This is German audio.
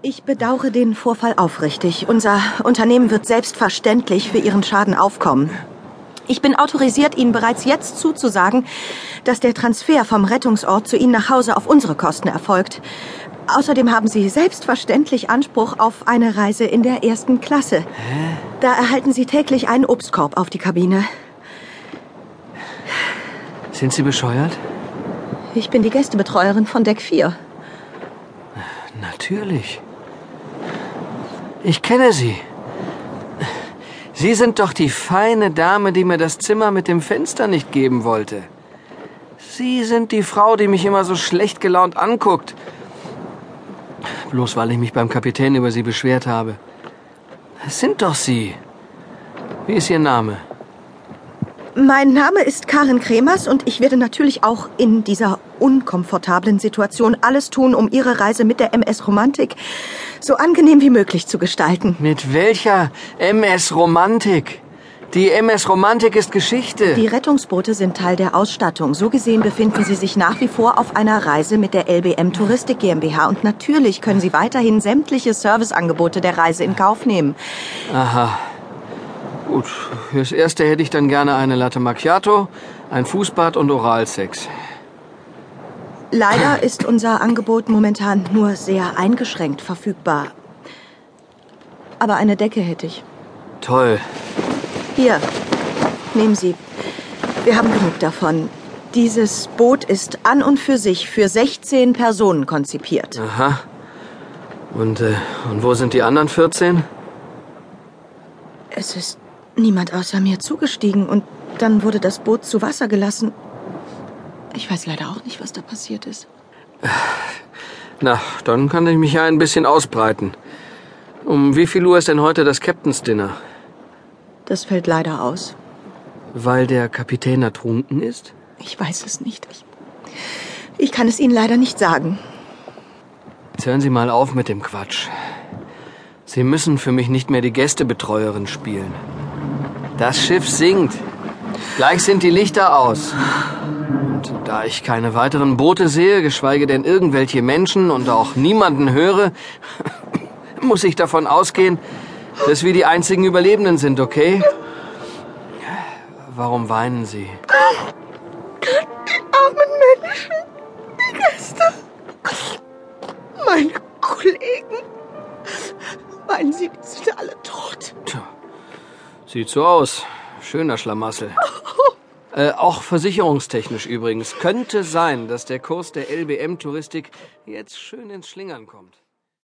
Ich bedauere den Vorfall aufrichtig. Unser Unternehmen wird selbstverständlich für Ihren Schaden aufkommen. Ich bin autorisiert, Ihnen bereits jetzt zuzusagen, dass der Transfer vom Rettungsort zu Ihnen nach Hause auf unsere Kosten erfolgt. Außerdem haben Sie selbstverständlich Anspruch auf eine Reise in der ersten Klasse. Da erhalten Sie täglich einen Obstkorb auf die Kabine. Sind Sie bescheuert? Ich bin die Gästebetreuerin von Deck 4. Natürlich. Ich kenne Sie. Sie sind doch die feine Dame, die mir das Zimmer mit dem Fenster nicht geben wollte. Sie sind die Frau, die mich immer so schlecht gelaunt anguckt. Bloß weil ich mich beim Kapitän über Sie beschwert habe. Es sind doch Sie. Wie ist Ihr Name? Mein Name ist Karin Kremers und ich werde natürlich auch in dieser unkomfortablen Situation alles tun, um Ihre Reise mit der MS Romantik so angenehm wie möglich zu gestalten. Mit welcher MS Romantik? Die MS Romantik ist Geschichte. Die Rettungsboote sind Teil der Ausstattung. So gesehen befinden Sie sich nach wie vor auf einer Reise mit der LBM Touristik GmbH. Und natürlich können Sie weiterhin sämtliche Serviceangebote der Reise in Kauf nehmen. Aha. Gut, fürs Erste hätte ich dann gerne eine Latte Macchiato, ein Fußbad und Oralsex. Leider ist unser Angebot momentan nur sehr eingeschränkt verfügbar. Aber eine Decke hätte ich. Toll. Hier, nehmen Sie. Wir haben genug davon. Dieses Boot ist an und für sich für 16 Personen konzipiert. Aha. Und, äh, und wo sind die anderen 14? Es ist niemand außer mir zugestiegen und dann wurde das Boot zu Wasser gelassen. Ich weiß leider auch nicht, was da passiert ist. Na, dann kann ich mich ja ein bisschen ausbreiten. Um wie viel Uhr ist denn heute das Captain's Dinner? Das fällt leider aus. Weil der Kapitän ertrunken ist? Ich weiß es nicht. Ich, ich kann es Ihnen leider nicht sagen. Jetzt hören Sie mal auf mit dem Quatsch. Sie müssen für mich nicht mehr die Gästebetreuerin spielen. Das Schiff sinkt. Gleich sind die Lichter aus. Und da ich keine weiteren Boote sehe, geschweige denn irgendwelche Menschen und auch niemanden höre, muss ich davon ausgehen, dass wir die einzigen Überlebenden sind, okay? Warum weinen Sie? Die armen Menschen, die Gäste, meine Kollegen. Meinen Sie, die sind alle tot? Sieht so aus. Schöner Schlamassel. Äh, auch versicherungstechnisch übrigens. Könnte sein, dass der Kurs der LBM-Touristik jetzt schön ins Schlingern kommt.